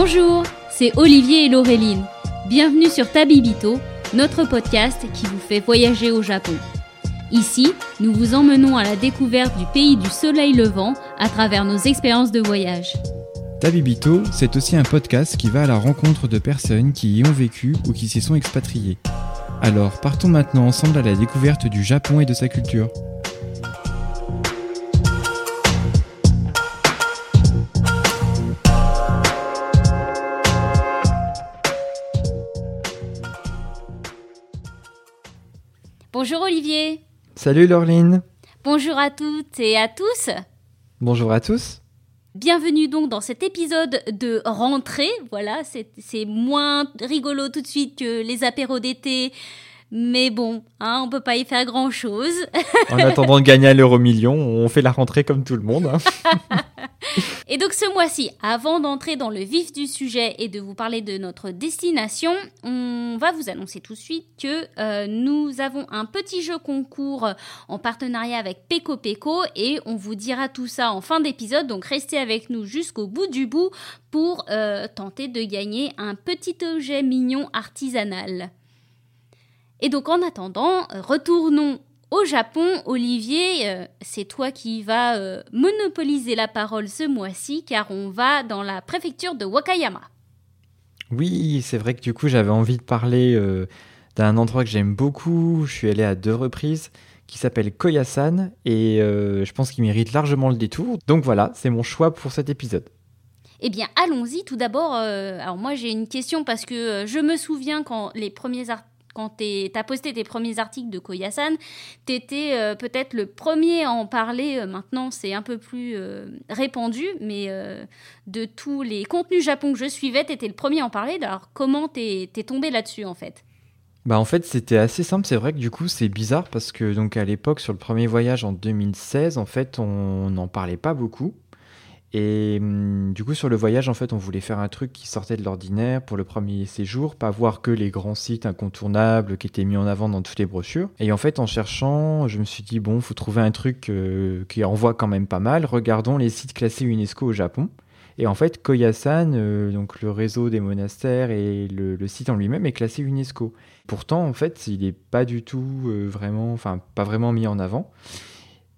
Bonjour, c'est Olivier et Laureline. Bienvenue sur Tabibito, notre podcast qui vous fait voyager au Japon. Ici, nous vous emmenons à la découverte du pays du soleil levant à travers nos expériences de voyage. Tabibito, c'est aussi un podcast qui va à la rencontre de personnes qui y ont vécu ou qui s'y sont expatriées. Alors partons maintenant ensemble à la découverte du Japon et de sa culture. Bonjour Olivier. Salut Laureline. Bonjour à toutes et à tous. Bonjour à tous. Bienvenue donc dans cet épisode de rentrée. Voilà, c'est moins rigolo tout de suite que les apéros d'été. Mais bon, hein, on peut pas y faire grand chose. en attendant de gagner l'euro million, on fait la rentrée comme tout le monde. Hein. Et donc ce mois-ci, avant d'entrer dans le vif du sujet et de vous parler de notre destination, on va vous annoncer tout de suite que euh, nous avons un petit jeu concours en partenariat avec Peco Peco et on vous dira tout ça en fin d'épisode. Donc restez avec nous jusqu'au bout du bout pour euh, tenter de gagner un petit objet mignon artisanal. Et donc en attendant, retournons au Japon, Olivier, euh, c'est toi qui vas euh, monopoliser la parole ce mois-ci car on va dans la préfecture de Wakayama. Oui, c'est vrai que du coup j'avais envie de parler euh, d'un endroit que j'aime beaucoup. Je suis allé à deux reprises qui s'appelle Koyasan et je pense qu'il mérite largement le détour. Donc voilà, c'est mon choix pour cet épisode. Eh bien, allons-y. Tout d'abord, alors moi j'ai une question parce que je me souviens quand les premiers articles quand tu as posté tes premiers articles de Koyasan, tu étais euh, peut-être le premier à en parler. Euh, maintenant, c'est un peu plus euh, répandu, mais de tous les contenus Japon que je suivais, tu étais le premier à en parler. Alors, comment t'es es tombé là-dessus, en fait? Bah en fait c'était assez simple, c'est vrai que du coup c'est bizarre parce que donc à l'époque sur le premier voyage en 2016 en fait on n'en parlait pas beaucoup et hum, du coup, sur le voyage, en fait, on voulait faire un truc qui sortait de l'ordinaire pour le premier séjour, pas voir que les grands sites incontournables qui étaient mis en avant dans toutes les brochures. Et en fait, en cherchant, je me suis dit, bon, faut trouver un truc euh, qui envoie quand même pas mal. Regardons les sites classés UNESCO au Japon. Et en fait, Koyasan, euh, donc le réseau des monastères et le, site en lui-même est classé UNESCO. Pourtant, en fait, il n'est pas du tout euh, vraiment, enfin, pas vraiment mis en avant.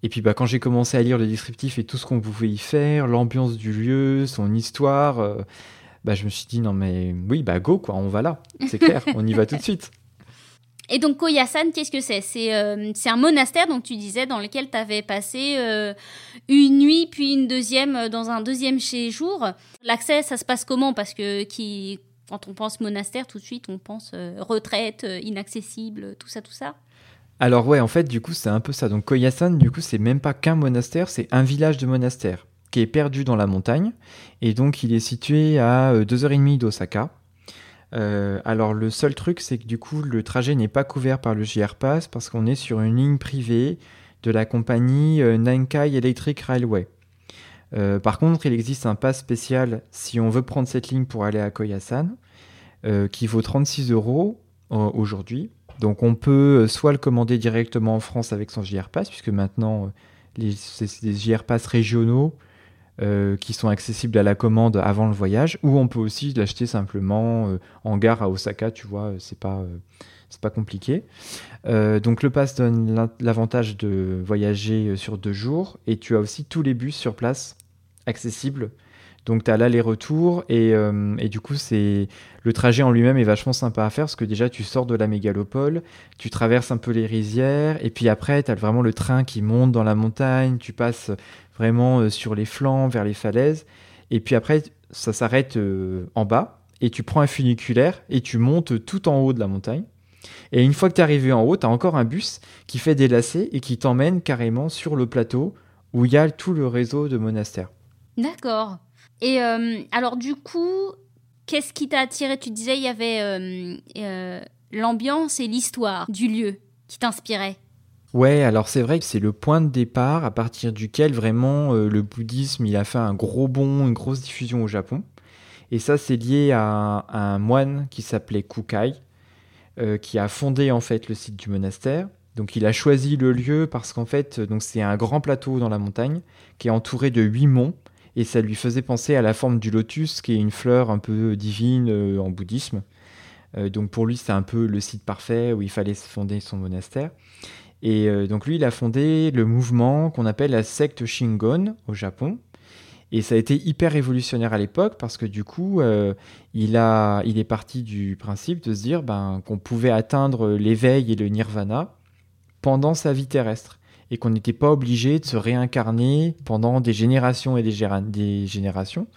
Et puis bah, quand j'ai commencé à lire le descriptif et tout ce qu'on pouvait y faire, l'ambiance du lieu, son histoire, euh, bah, je me suis dit non mais oui, bah go quoi, on va là, c'est clair, on y va tout de suite. Et donc Koyasan, qu'est-ce que c'est? C'est, euh, c'est un monastère, donc tu disais, dans lequel tu avais passé euh, une nuit, puis une deuxième dans un deuxième séjour. L'accès, ça se passe comment? Parce que qui, quand on pense monastère, tout de suite, on pense retraite, inaccessible, tout ça, tout ça. Alors ouais, en fait, du coup, c'est un peu ça. Donc Koyasan, du coup, c'est même pas qu'un monastère, c'est un village de monastère qui est perdu dans la montagne. Et donc, il est situé à 2h30 euh, d'Osaka. Euh, alors, le seul truc, c'est que du coup, le trajet n'est pas couvert par le JR Pass parce qu'on est sur une ligne privée de la compagnie euh, Nankai Electric Railway. par contre, il existe un pass spécial si on veut prendre cette ligne pour aller à Koyasan, qui vaut 36 euros aujourd'hui. Donc on peut euh, soit le commander directement en France avec son JR Pass, puisque maintenant euh, c'est des JR Pass régionaux euh, qui sont accessibles à la commande avant le voyage, ou on peut aussi l'acheter simplement en gare à Osaka, tu vois, c'est pas pas compliqué. donc le pass donne l'avantage de voyager sur deux jours et tu as aussi tous les bus sur place accessibles donc tu as l'aller-retour et, euh, et, du coup c'est le trajet en lui-même est vachement sympa à faire parce que déjà tu sors de la mégalopole, tu traverses un peu les rizières et puis après tu as vraiment le train qui monte dans la montagne, tu passes vraiment euh, sur les flancs vers les falaises et puis après ça s'arrête euh, en bas et tu prends un funiculaire et tu montes tout en haut de la montagne. Et une fois que tu es arrivé en haut, tu as encore un bus qui fait des lacets et qui t'emmène carrément sur le plateau où il y a tout le réseau de monastères. D'accord. Et euh, alors du coup, qu'est-ce qui t'a attiré? Tu disais il y avait euh, euh, l'ambiance et l'histoire du lieu qui t'inspiraient. Ouais, alors c'est vrai que c'est le point de départ à partir duquel vraiment le bouddhisme il a fait un gros bond, une grosse diffusion au Japon. Et ça c'est lié à, un moine qui s'appelait Kukai, qui a fondé en fait le site du monastère. Donc il a choisi le lieu parce qu'en fait donc c'est un grand plateau dans la montagne qui est entouré de huit monts et ça lui faisait penser à la forme du lotus, qui est une fleur un peu divine euh, en bouddhisme. Euh, donc pour lui, c'est un peu le site parfait où il fallait fonder son monastère. Et euh, donc lui, il a fondé le mouvement qu'on appelle la secte Shingon au Japon. Et ça a été hyper révolutionnaire à l'époque parce que du coup, il, a, il est parti du principe de se dire ben, qu'on pouvait atteindre l'éveil et le nirvana pendant sa vie terrestre et qu'on n'était pas obligé de se réincarner pendant des générations et des, générations.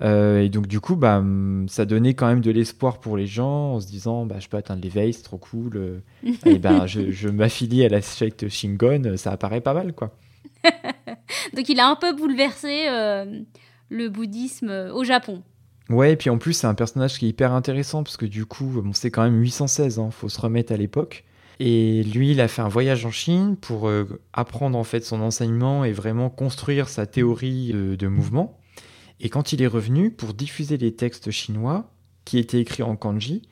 Euh, et donc du coup, bah, ça donnait quand même de l'espoir pour les gens en se disant, bah, je peux atteindre l'éveil, c'est trop cool. Euh, et ben, je, m'affilie à la secte Shingon, ça apparaît pas mal, quoi. donc il a un peu bouleversé euh, le bouddhisme au Japon. Ouais, et puis en plus, c'est un personnage qui est hyper intéressant parce que du coup, bon, c'est quand même 816, il hein, faut se remettre à l'époque. Et lui, il a fait un voyage en Chine pour euh, apprendre en fait son enseignement et vraiment construire sa théorie euh, de mouvement. Et quand il est revenu pour diffuser les textes chinois qui étaient écrits en kanji,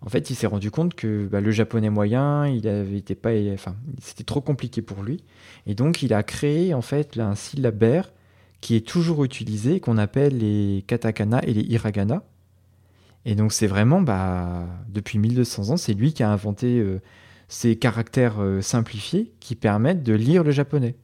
en fait, il s'est rendu compte que bah, le japonais moyen, il avait pas, enfin, c'était trop compliqué pour lui. Et donc, il a créé en fait un syllabaire qui est toujours utilisé, qu'on appelle les katakana et les hiragana. Et donc, c'est vraiment, bah, depuis 1200 ans, c'est lui qui a inventé euh, ces caractères euh, simplifiés qui permettent de lire le japonais.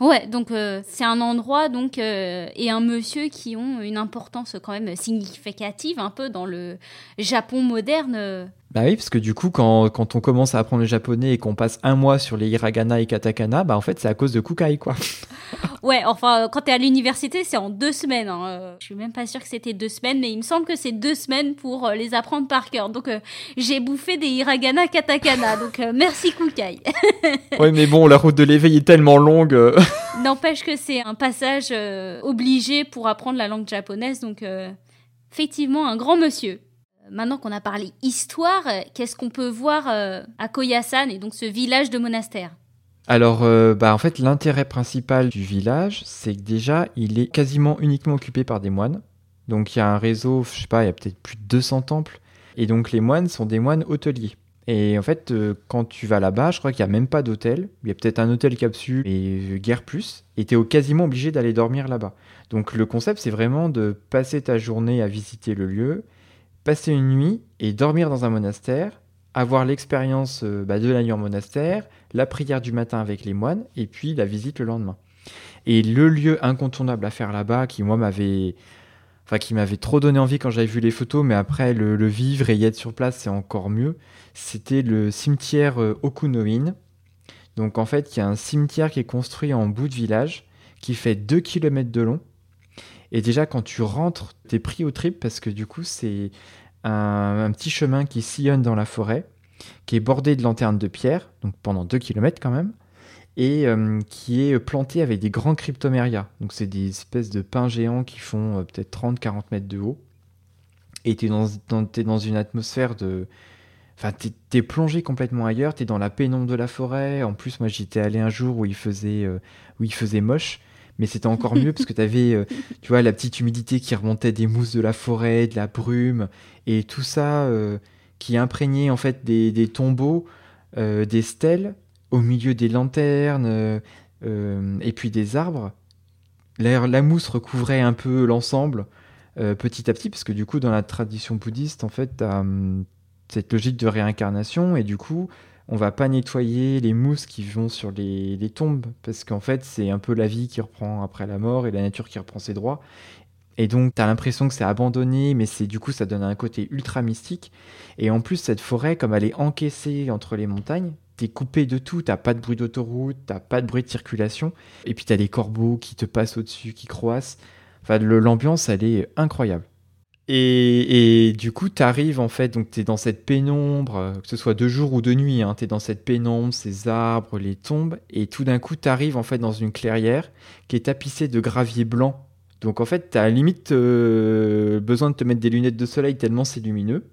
Ouais, donc euh, c'est un endroit donc euh, et un monsieur qui ont une importance quand même significative un peu dans le Japon moderne. Bah oui, parce que du coup, quand, quand on commence à apprendre le japonais et qu'on passe un mois sur les hiragana et katakana, bah en fait, c'est à cause de Kukai, quoi. ouais, enfin, quand t'es à l'université, c'est en deux semaines. Hein. Je suis même pas sûre que c'était deux semaines, mais il me semble que c'est deux semaines pour euh, les apprendre par cœur. Donc, euh, j'ai bouffé des hiragana katakana. donc, euh, merci Kukai. ouais, mais bon, la route de l'éveil est tellement longue. N'empêche que c'est un passage obligé pour apprendre la langue japonaise. Donc, effectivement, un grand monsieur. Maintenant qu'on a parlé histoire, qu'est-ce qu'on peut voir euh, à Koyasan et donc ce village de monastère? Alors, euh, bah, en fait, l'intérêt principal du village, c'est que déjà, il est quasiment uniquement occupé par des moines. Donc, il y a un réseau, je sais pas, il y a peut-être plus de 200 temples. Et donc, les moines sont des moines hôteliers. Et en fait, euh, quand tu vas là-bas, je crois qu'il n'y a même pas d'hôtel. Il y a peut-être un hôtel capsule et guère plus. Et tu es quasiment obligé d'aller dormir là-bas. Donc, le concept, c'est vraiment de passer ta journée à visiter le lieu passer une nuit et dormir dans un monastère, avoir l'expérience euh, bah, de la nuit en monastère, la prière du matin avec les moines et puis la visite le lendemain. Et le lieu incontournable à faire là-bas, qui moi m'avait, enfin qui m'avait trop donné envie quand j'avais vu les photos, mais après le, vivre et y être sur place, c'est encore mieux. C'était le cimetière euh, Okunoin. Donc en fait, il y a un cimetière qui est construit en bout de village, qui fait 2 km de long et déjà, quand tu rentres, t'es pris au trip parce que du coup, c'est un, petit chemin qui sillonne dans la forêt, qui est bordé de lanternes de pierre, donc pendant 2 km quand même, et euh, qui est planté avec des grands cryptomérias. Donc, c'est des espèces de pins géants qui font euh, peut-être 30-40 mètres de haut. Et tu es dans, dans une atmosphère de. Enfin, t'es es plongé complètement ailleurs, t'es dans la pénombre de la forêt. En plus, moi, j'étais allé un jour où il faisait, euh, où il faisait moche mais c'était encore mieux parce que tu avais, euh, tu vois, la petite humidité qui remontait des mousses de la forêt, de la brume, et tout ça euh, qui imprégnait en fait des, tombeaux, euh, des stèles au milieu des lanternes et puis des arbres. La, la mousse recouvrait un peu l'ensemble petit à petit parce que du coup dans la tradition bouddhiste en fait hum, cette logique de réincarnation et du coup on va pas nettoyer les mousses qui vont sur les, tombes, parce qu'en fait, c'est un peu la vie qui reprend après la mort et la nature qui reprend ses droits. Et donc, tu as l'impression que c'est abandonné, mais c'est du coup, ça donne un côté ultra mystique. Et en plus, cette forêt, comme elle est encaissée entre les montagnes, t'es coupé de tout, t'as pas de bruit d'autoroute, t'as pas de bruit de circulation, et puis t'as des corbeaux qui te passent au-dessus, qui croissent. Enfin, l'ambiance, elle est incroyable. Et, du coup, tu arrives en fait, donc tu es dans cette pénombre, que ce soit de jour ou de nuit, hein, tu dans cette pénombre, ces arbres, les tombes, et tout d'un coup, tu arrives en fait dans une clairière qui est tapissée de gravier blanc. Donc en fait, tu as limite euh, besoin de te mettre des lunettes de soleil tellement c'est lumineux.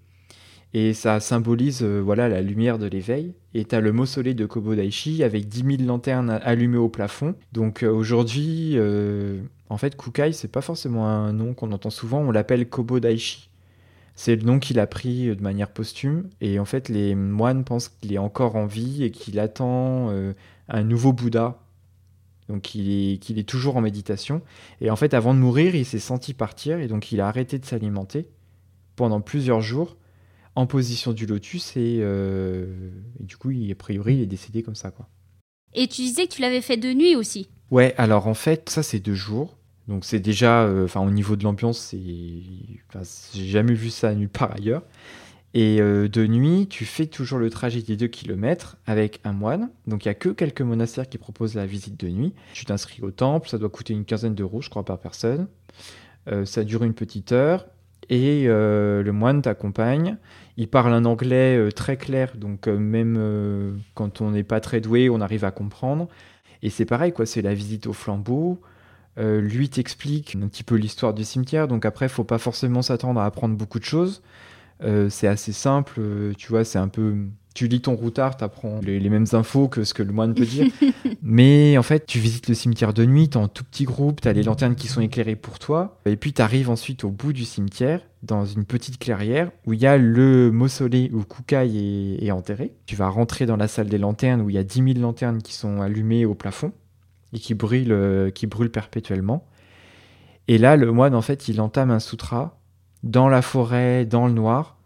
Et ça symbolise euh, voilà la lumière de l'éveil. Et tu as le mausolée de Kobodaishi avec 10 000 lanternes allumées au plafond. Donc euh, aujourd'hui, en fait, Kukai, c'est pas forcément un nom qu'on entend souvent, on l'appelle Kobo Daishi. C'est le nom qu'il a pris euh, de manière posthume, et en fait, les moines pensent qu'il est encore en vie et qu'il attend euh, un nouveau Bouddha donc il est toujours en méditation. Et en fait, avant de mourir, il s'est senti partir et donc il a arrêté de s'alimenter pendant plusieurs jours en position du lotus et, euh, et du coup, il, a priori, il est décédé comme ça. Quoi. Et tu disais que tu l'avais fait de nuit aussi Ouais, alors en fait, ça c'est deux jours. Donc c'est déjà, euh, enfin au niveau de l'ambiance, c'est, j'ai jamais vu ça nulle part ailleurs. Et euh, de nuit, tu fais toujours le trajet des 2 km avec un moine. Donc il n'y a que quelques monastères qui proposent la visite de nuit. Tu t'inscris au temple, ça doit coûter une quinzaine d'euros, je crois, par personne. Euh, ça dure une petite heure. Et euh, le moine t'accompagne. Il parle un anglais très clair, donc même quand on n'est pas très doué, on arrive à comprendre. Et c'est pareil, quoi, c'est la visite au flambeau. lui t'explique un petit peu l'histoire du cimetière, donc après, faut pas forcément s'attendre à apprendre beaucoup de choses. Euh, c'est assez simple, euh, tu vois, c'est un peu... Tu lis ton routard, tu apprends les, mêmes infos que ce que le moine peut dire. Mais en fait, tu visites le cimetière de nuit, tu en tout petit groupe, tu as les lanternes qui sont éclairées pour toi. Et puis tu arrives ensuite au bout du cimetière, dans une petite clairière, où il y a le mausolée où Kukai est, enterré. Tu vas rentrer dans la salle des lanternes, où il y a 10 000 lanternes qui sont allumées au plafond et qui brûlent, euh, qui brûlent perpétuellement. Et là, le moine, en fait, il entame un sutra dans la forêt, dans le noir.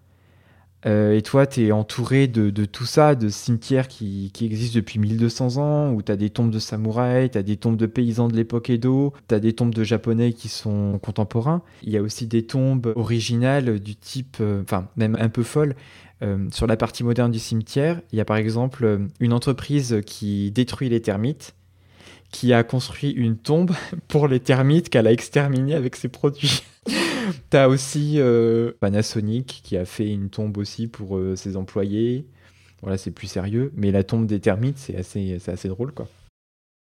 Euh, et toi, tu es entouré de, tout ça, de cimetières qui, existent depuis 1200 ans, où tu as des tombes de samouraïs, tu as des tombes de paysans de l'époque Edo, tu as des tombes de japonais qui sont contemporains. Il y a aussi des tombes originales du type, euh, enfin, même un peu folles. Euh, sur la partie moderne du cimetière, il y a par exemple une entreprise qui détruit les termites, qui a construit une tombe pour les termites qu'elle a exterminées avec ses produits. T'as aussi euh, Panasonic qui a fait une tombe aussi pour euh, ses employés. Voilà, c'est plus sérieux. Mais la tombe des termites, c'est assez, assez drôle, quoi.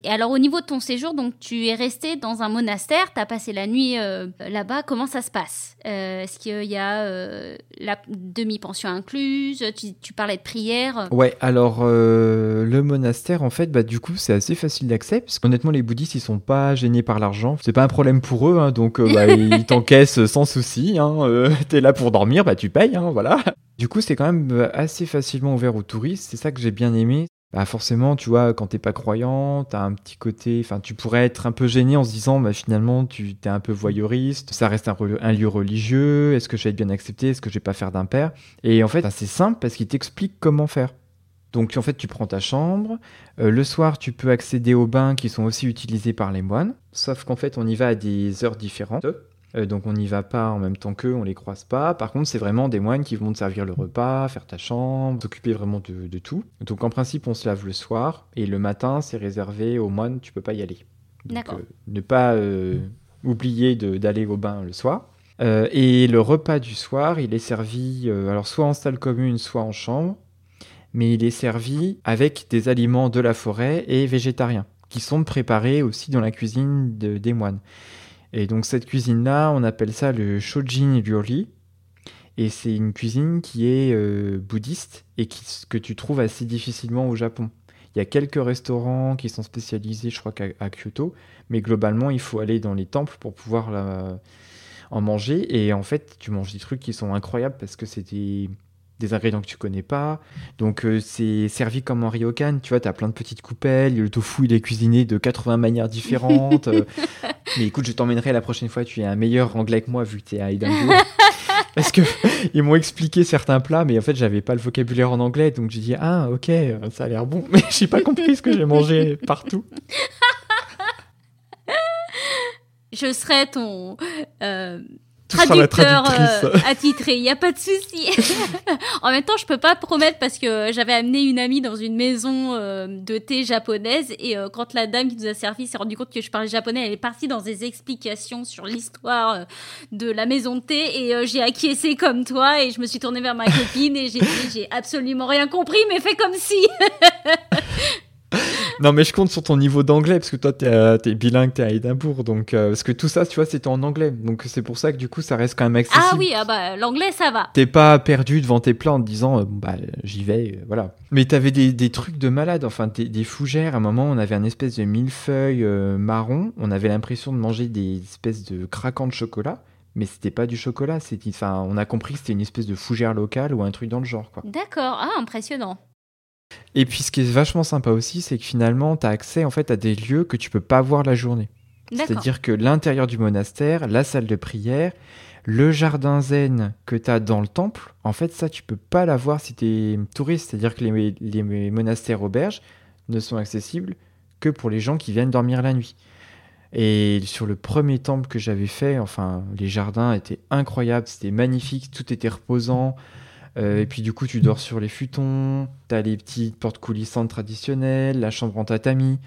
Et alors au niveau de ton séjour, donc tu es resté dans un monastère, tu as passé la nuit euh, là-bas, comment ça se passe? Euh, Est-ce qu'il y a euh, la demi-pension incluse? Tu, parlais de prière. Ouais, alors le monastère en fait, bah, du coup c'est assez facile d'accès, parce qu'honnêtement les bouddhistes ils sont pas gênés par l'argent, c'est pas un problème pour eux, hein, donc bah, ils t'encaissent sans souci, hein, t'es là pour dormir, bah tu payes, hein, voilà. Du coup, c'est quand même assez facilement ouvert aux touristes. C'est ça que j'ai bien aimé bah forcément, tu vois, quand t'es pas croyant, t'as un petit côté, enfin, tu pourrais être un peu gêné en se disant, bah, finalement, tu es un peu voyeuriste, ça reste un, lieu religieux, est-ce que je vais être bien accepté, est-ce que je vais pas faire d'impair Et en fait, c'est simple parce qu'il t'explique comment faire. Donc, en fait, tu prends ta chambre. Euh, le soir, tu peux accéder aux bains qui sont aussi utilisés par les moines. Sauf qu'en fait, on y va à des heures différentes. Euh, donc on n'y va pas en même temps qu'eux, on les croise pas. Par contre, c'est vraiment des moines qui vont te servir le repas, faire ta chambre, s'occuper vraiment de, tout. Donc en principe, on se lave le soir et le matin, c'est réservé aux moines, tu peux pas y aller. D'accord. Euh, ne pas euh, oublier d'aller au bain le soir. et le repas du soir, il est servi alors soit en salle commune, soit en chambre, mais il est servi avec des aliments de la forêt et végétariens, qui sont préparés aussi dans la cuisine des moines. Et donc cette cuisine-là, on appelle ça le Shojin Ryori. Et c'est une cuisine qui est euh, bouddhiste et que tu trouves assez difficilement au Japon. Il y a quelques restaurants qui sont spécialisés, je crois qu'à Kyoto, mais globalement, il faut aller dans les temples pour pouvoir en manger. Et en fait, tu manges des trucs qui sont incroyables parce que c'est des des ingrédients que tu connais pas. Donc euh, c'est servi comme en ryokan, tu vois, tu as plein de petites coupelles, le tofu il est cuisiné de 80 manières différentes. Euh. mais écoute, je t'emmènerai la prochaine fois, tu es un meilleur anglais que moi vu que tu es à Edinburgh. Parce que ils m'ont expliqué certains plats, mais en fait, j'avais pas le vocabulaire en anglais, donc j'ai dit ah ok, ça a l'air bon, mais j'ai pas compris ce que j'ai mangé partout. Je serai ton euh, traducteur euh, attitré, il n'y a pas de souci. en même temps, je peux pas promettre parce que j'avais amené une amie dans une maison euh, de thé japonaise et euh, quand la dame qui nous a servi s'est rendue compte que je parlais japonais, elle est partie dans des explications sur l'histoire de la maison de thé et j'ai acquiescé comme toi et je me suis tournée vers ma copine et j'ai dit j'ai absolument rien compris mais fais comme si. non, mais je compte sur ton niveau d'anglais, parce que toi, t'es es euh, bilingue, t'es à Édimbourg. Donc, euh, parce que tout ça, tu vois, c'était en anglais. Donc, c'est pour ça que du coup, ça reste quand même accessible. Ah oui, ah bah, l'anglais, ça va. T'es pas perdu devant tes plats en te disant, euh, bah, j'y vais, voilà. Mais t'avais des, des trucs de malade, enfin, des, des, fougères. À un moment, on avait un espèce de millefeuille marron. On avait l'impression de manger des espèces de craquants de chocolat mais c'était pas du chocolat. Enfin, on a compris que c'était une espèce de fougère locale ou un truc dans le genre, quoi. D'accord, ah impressionnant. Et puis ce qui est vachement sympa aussi, c'est que finalement, tu as accès en fait à des lieux que tu peux pas voir la journée. C'est-à-dire que l'intérieur du monastère, la salle de prière, le jardin zen que tu as dans le temple, en fait, ça, tu peux pas l'avoir si tu es touriste. C'est-à-dire que les, les, monastères auberges ne sont accessibles que pour les gens qui viennent dormir la nuit. Et sur le premier temple que j'avais fait, enfin, les jardins étaient incroyables, c'était magnifique, tout était reposant. Euh, et puis du coup, tu dors sur les futons, tu as les petites portes coulissantes traditionnelles, la chambre en tatami.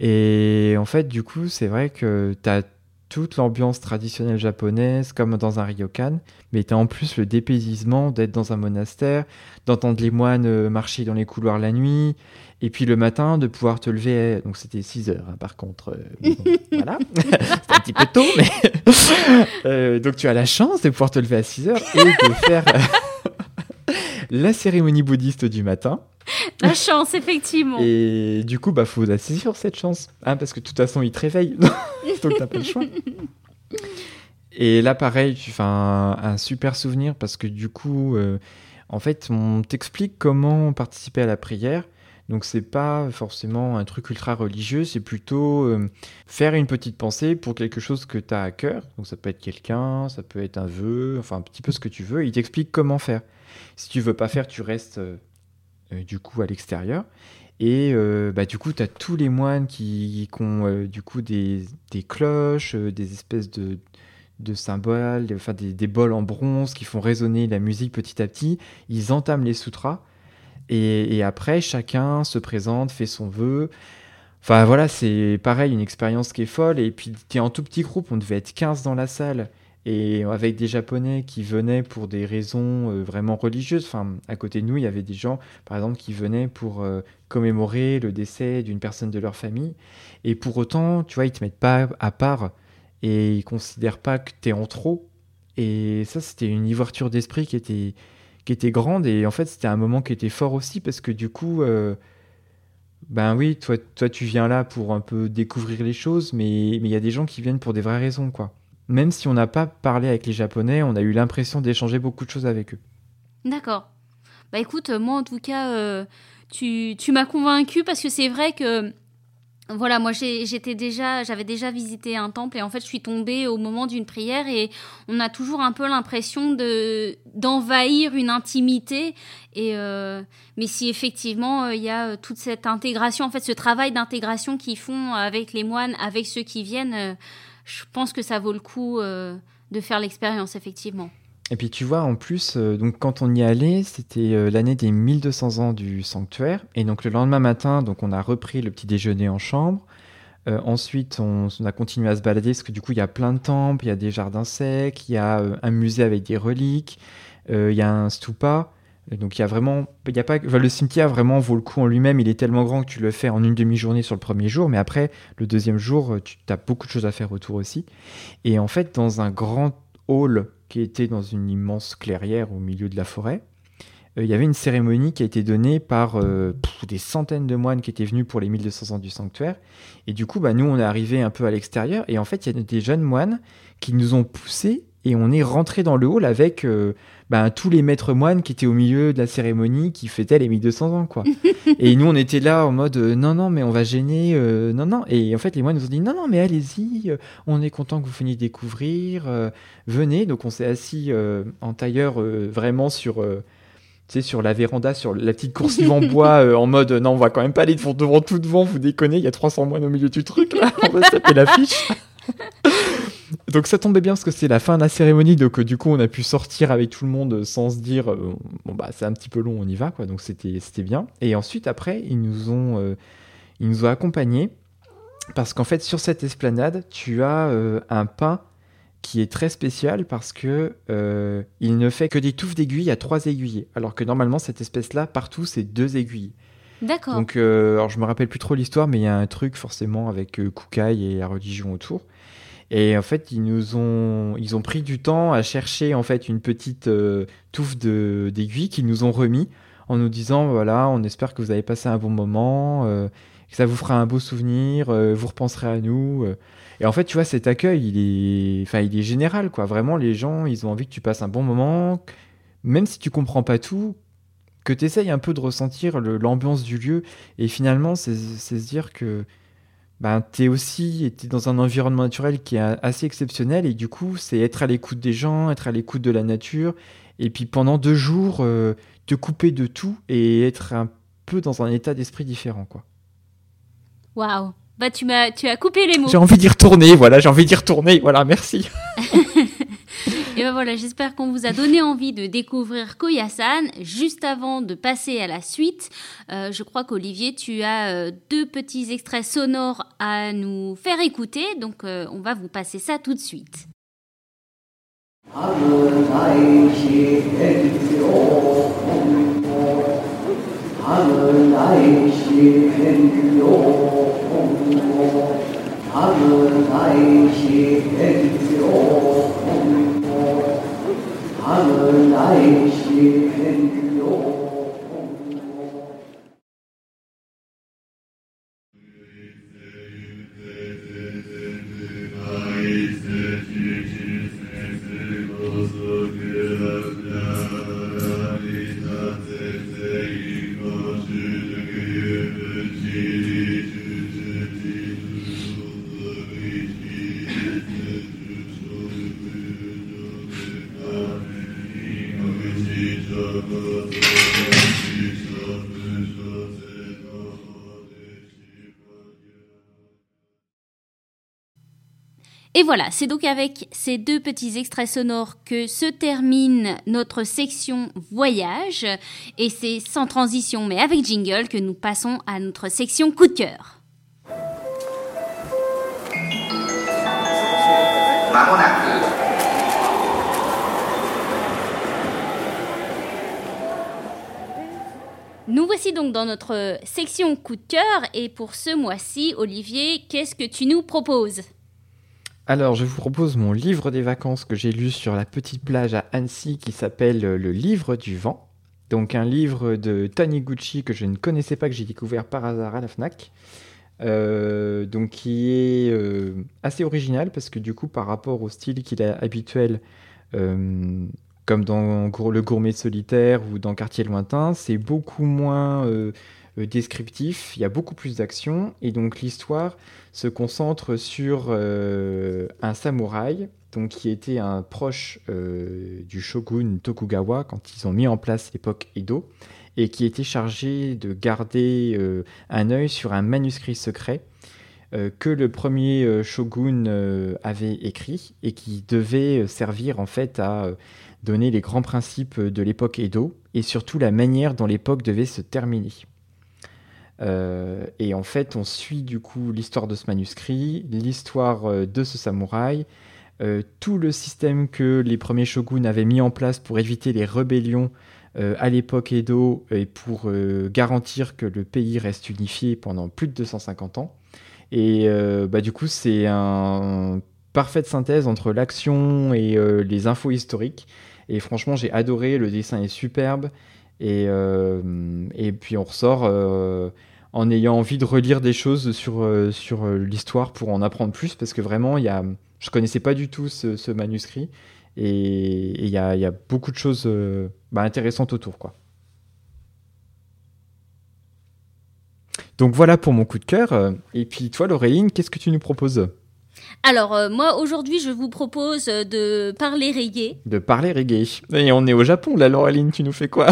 Et en fait, du coup, c'est vrai que tu as toute l'ambiance traditionnelle japonaise, comme dans un ryokan, mais tu as en plus le dépaysement d'être dans un monastère, d'entendre les moines euh, marcher dans les couloirs la nuit, et puis le matin de pouvoir te lever. Donc c'était 6 heures, hein, par contre. Euh, voilà, c'était un petit peu tôt, mais. Euh, donc tu as la chance de pouvoir te lever à 6 heures et de faire la cérémonie bouddhiste du matin. La chance, effectivement. Et du coup, bah, faut la saisir cette chance. Hein, parce que de toute façon, il te réveille. Donc, t'as pas le choix. Et là, pareil, tu fais un, super souvenir parce que du coup, euh, en fait, on t'explique comment participer à la prière. Donc, c'est pas forcément un truc ultra religieux, c'est plutôt euh, faire une petite pensée pour quelque chose que tu as à cœur. Donc, ça peut être quelqu'un, ça peut être un vœu, enfin, un petit peu ce que tu veux. il t'explique comment faire. Si tu veux pas faire, tu restes euh, euh, du coup à l'extérieur. Et euh, bah, du coup, tu as tous les moines qui, ont du coup des, des cloches, des espèces de, de symboles, enfin des, des, bols en bronze qui font résonner la musique petit à petit. Ils entament les sutras. Et, et après, chacun se présente, fait son vœu. Enfin voilà, c'est pareil, une expérience qui est folle. Et puis, tu es en tout petit groupe, on devait être 15 dans la salle et avec des Japonais qui venaient pour des raisons euh, vraiment religieuses. Enfin, à côté de nous, il y avait des gens, par exemple, qui venaient pour euh, commémorer le décès d'une personne de leur famille. Et pour autant, tu vois, ils te mettent pas à part et ils considèrent pas que tu es en trop. Et ça, c'était une ouverture d'esprit qui était, qui était grande. Et en fait, c'était un moment qui était fort aussi parce que du coup, euh, ben oui, toi, toi, tu viens là pour un peu découvrir les choses, mais il y a des gens qui viennent pour des vraies raisons, quoi même si on n'a pas parlé avec les Japonais, on a eu l'impression d'échanger beaucoup de choses avec eux. D'accord. Bah écoute, moi en tout cas, euh, tu, tu m'as convaincu parce que c'est vrai que voilà, moi j'étais déjà, j'avais déjà visité un temple et en fait je suis tombée au moment d'une prière et on a toujours un peu l'impression de d'envahir une intimité et euh, mais si effectivement euh, il y a toute cette intégration, en fait ce travail d'intégration qu'ils font avec les moines, avec ceux qui viennent je pense que ça vaut le coup euh, de faire l'expérience, effectivement. Et puis tu vois, en plus, euh, donc quand on y allait, c'était euh, l'année des 1200 ans du sanctuaire. Et donc le lendemain matin, donc on a repris le petit déjeuner en chambre. ensuite, on, a continué à se balader parce que du coup, il y a plein de temples, il y a des jardins secs, il y a un musée avec des reliques, il y a un stupa donc il y a vraiment, il y a pas, le cimetière vraiment vaut le coup en lui-même. Il est tellement grand que tu le fais en une demi-journée sur le premier jour, mais après le deuxième jour, tu as beaucoup de choses à faire autour aussi. Et en fait, dans un grand hall qui était dans une immense clairière au milieu de la forêt, euh, il y avait une cérémonie qui a été donnée par euh, des centaines de moines qui étaient venus pour les 1200 ans du sanctuaire. Et du coup, bah, nous, on est arrivé un peu à l'extérieur. Et en fait, il y a des jeunes moines qui nous ont poussés et on est rentré dans le hall avec euh, ben, tous les maîtres moines qui étaient au milieu de la cérémonie qui fêtaient les 1200 ans quoi. et nous on était là en mode euh, non non mais on va gêner euh, non non et en fait les moines nous ont dit non non mais allez-y on est content que vous veniez découvrir venez donc on s'est assis en tailleur vraiment sur tu sais, sur la véranda, sur la petite coursive en bois, en mode non, on va quand même pas aller devant, tout devant, vous déconnez, il y a 300 moines au milieu du truc, là, on va se taper l'affiche. Donc ça tombait bien parce que c'est la fin de la cérémonie, donc euh, du coup on a pu sortir avec tout le monde euh, sans se dire euh, bon bah c'est un petit peu long, on y va quoi. Donc c'était c'était bien. Et ensuite après ils nous ont ils nous ont accompagnés parce qu'en fait sur cette esplanade tu as un pain qui est très spécial parce que il ne fait que des touffes d'aiguilles à trois aiguillés, alors que normalement cette espèce là partout c'est deux aiguilles. D'accord. Donc, alors je me rappelle plus trop l'histoire, mais il y a un truc forcément avec Kukai et la religion autour. Et en fait, ils nous ont, ils ont pris du temps à chercher en fait une petite euh, touffe de d'aiguilles qu'ils nous ont remis en nous disant voilà, on espère que vous avez passé un bon moment, euh, que ça vous fera un beau souvenir, euh, vous repenserez à nous. Et en fait, tu vois, cet accueil, il est, enfin, il est général quoi. Vraiment, les gens, ils ont envie que tu passes un bon moment, même si tu comprends pas tout. que tu essayes un peu de ressentir l'ambiance du lieu. Et finalement, c'est se dire que ben, tu es aussi es dans un environnement naturel qui est assez exceptionnel. Et du coup, c'est être à l'écoute des gens, être à l'écoute de la nature. Et puis pendant deux jours, euh, te couper de tout et être un peu dans un état d'esprit différent. quoi. Waouh bah tu m'as tu as coupé les mots. J'ai envie d'y retourner, voilà, j'ai envie d'y retourner, voilà, merci. Ben voilà, j'espère qu'on vous a donné envie de découvrir Koyasan. Juste avant de passer à la suite, euh, je crois qu'Olivier, tu as euh, deux petits extraits sonores à nous faire écouter, donc euh, on va vous passer ça tout de suite. alle Leichen los. Et voilà, c'est donc avec ces deux petits extraits sonores que se termine notre section voyage. Et c'est sans transition, mais avec jingle, que nous passons à notre section coup de cœur. Nous voici donc dans notre section coup de cœur et pour ce mois-ci, Olivier, qu'est-ce que tu nous proposes? Alors, je vous propose mon livre des vacances que j'ai lu sur la petite plage à Annecy qui s'appelle Le livre du vent. Donc, un livre de Taniguchi que je ne connaissais pas, que j'ai découvert par hasard à la Fnac. Euh, donc, qui est euh, assez original parce que, du coup, par rapport au style qu'il a habituel, euh, comme dans Le Gourmet Solitaire ou dans Quartier Lointain, c'est beaucoup moins euh, descriptif, il y a beaucoup plus d'action, et donc l'histoire se concentre sur euh, un samouraï donc, qui était un proche euh, du shogun Tokugawa quand ils ont mis en place l'époque Edo, et qui était chargé de garder un œil sur un manuscrit secret que le premier shogun avait écrit et qui devait servir en fait à donner les grands principes de l'époque Edo et surtout la manière dont l'époque devait se terminer. Euh, et en fait, on suit du coup l'histoire de ce manuscrit, l'histoire euh, de ce samouraï, euh, tout le système que les premiers shoguns avaient mis en place pour éviter les rébellions à l'époque Edo et pour garantir que le pays reste unifié pendant plus de 250 ans. Et bah, du coup, c'est un parfaite synthèse entre l'action et les infos historiques. Et franchement, j'ai adoré, le dessin est superbe. Et, et puis on ressort en ayant envie de relire des choses sur, euh, sur euh, l'histoire pour en apprendre plus, parce que vraiment, y a, je connaissais pas du tout ce, manuscrit, et il y a, y a, beaucoup de choses euh, bah, intéressantes autour. quoi. Donc voilà pour mon coup de cœur. Et puis toi, Laureline, qu'est-ce que tu nous proposes? Alors, moi, aujourd'hui, je vous propose de parler reggae. De parler reggae. Et on est au Japon, là, Laureline, tu nous fais quoi?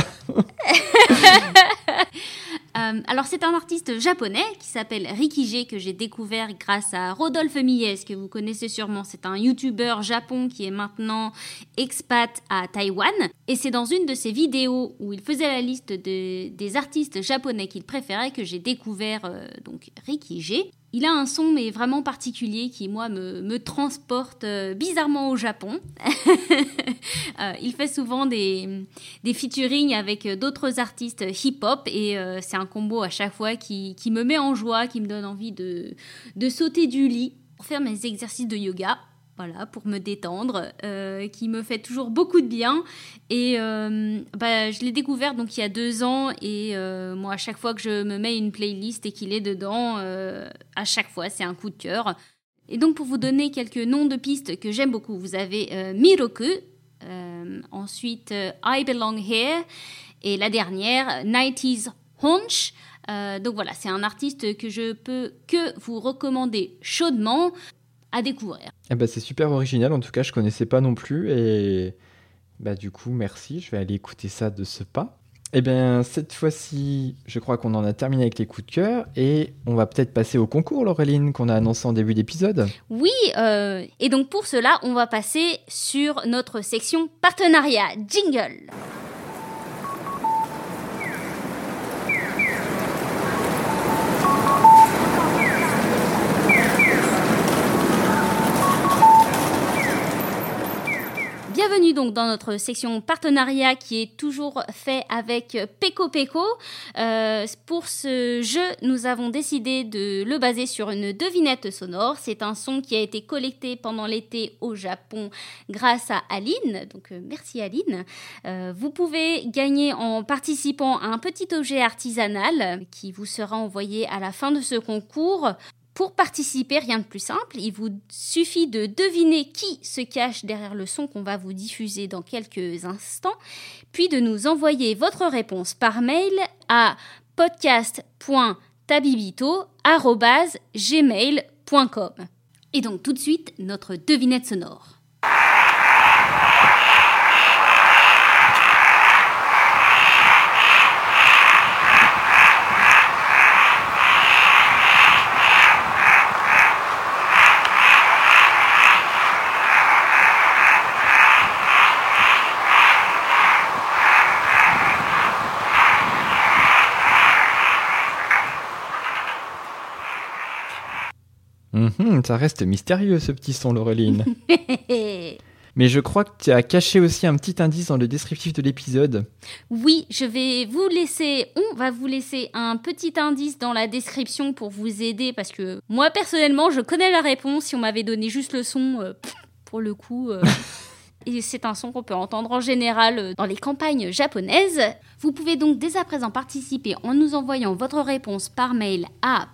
Euh, alors c'est un artiste japonais qui s'appelle Rikige que j'ai découvert grâce à Rodolphe Mies que vous connaissez sûrement. C'est un youtubeur japon qui est maintenant expat à Taïwan. Et c'est dans une de ses vidéos où il faisait la liste des artistes japonais qu'il préférait que j'ai découvert euh, donc Rikige. Il a un son mais vraiment particulier qui moi me, transporte euh, bizarrement au Japon. Euh, il fait souvent des, des featuring avec d'autres artistes hip-hop et euh, c'est un combo à chaque fois qui, qui, me met en joie, qui me donne envie de, de sauter du lit pour faire mes exercices de yoga voilà, pour me détendre, euh, qui me fait toujours beaucoup de bien. Et euh, bah, je l'ai découvert donc il y a deux ans, et euh, moi, à chaque fois que je me mets une playlist et qu'il est dedans, à chaque fois, c'est un coup de cœur. Et donc, pour vous donner quelques noms de pistes que j'aime beaucoup, vous avez Miroku, ensuite I Belong Here, Et la dernière, 90s Hunch. Donc voilà, c'est un artiste que je peux que vous recommander chaudement à découvrir. Eh ben, c'est super original, en tout cas je connaissais pas non plus et bah du coup merci, je vais aller écouter ça de ce pas. Eh bien, cette fois-ci, je crois qu'on en a terminé avec les coups de cœur et on va peut-être passer au concours, Laureline, qu'on a annoncé en début d'épisode. Oui, euh, et donc pour cela, on va passer sur notre section partenariat jingle. Bienvenue donc dans notre section partenariat qui est toujours fait avec Peco Peco. Euh, pour ce jeu, nous avons décidé de le baser sur une devinette sonore. C'est un son qui a été collecté pendant l'été au Japon grâce à Aline. Donc euh, merci Aline. Euh, vous pouvez gagner en participant à un petit objet artisanal qui vous sera envoyé à la fin de ce concours. Pour participer, rien de plus simple, il vous suffit de deviner qui se cache derrière le son qu'on va vous diffuser dans quelques instants, puis de nous envoyer votre réponse par mail à podcast.tabibito.gmail.com. Et donc tout de suite, notre devinette sonore. Ça reste mystérieux ce petit son, Laureline. Mais je crois que tu as caché aussi un petit indice dans le descriptif de l'épisode. Oui, je vais vous laisser, on va vous laisser un petit indice dans la description pour vous aider parce que moi personnellement, je connais la réponse. Si on m'avait donné juste le son, euh, pour le coup. euh, Et c'est un son qu'on peut entendre en général euh, dans les campagnes japonaises. Vous pouvez donc dès à présent participer en nous envoyant votre réponse par mail à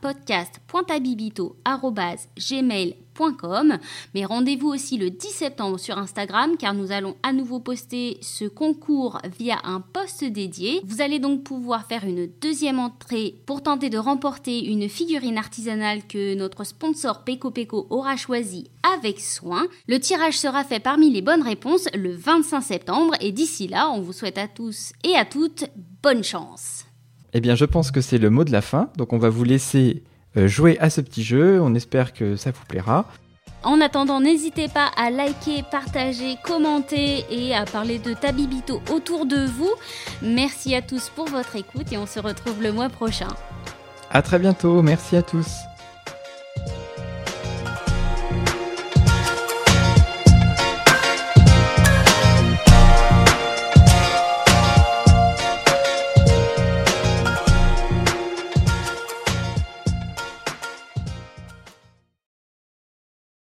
Mais rendez-vous aussi le 10 septembre sur Instagram car nous allons à nouveau poster ce concours via un post dédié. Vous allez donc pouvoir faire une deuxième entrée pour tenter de remporter une figurine artisanale que notre sponsor Peko Peko aura choisie avec soin. Le tirage sera fait parmi les bonnes réponses le 25 septembre et d'ici là, on vous souhaite à tous et à toutes bonne chance. Eh bien, je pense que c'est le mot de la fin. Donc, on va vous laisser euh, jouer à ce petit jeu. On espère que ça vous plaira. En attendant, n'hésitez pas à liker, partager, commenter et à parler de Tabibito autour de vous. Merci à tous pour votre écoute et on se retrouve le mois prochain. À très bientôt. Merci à tous.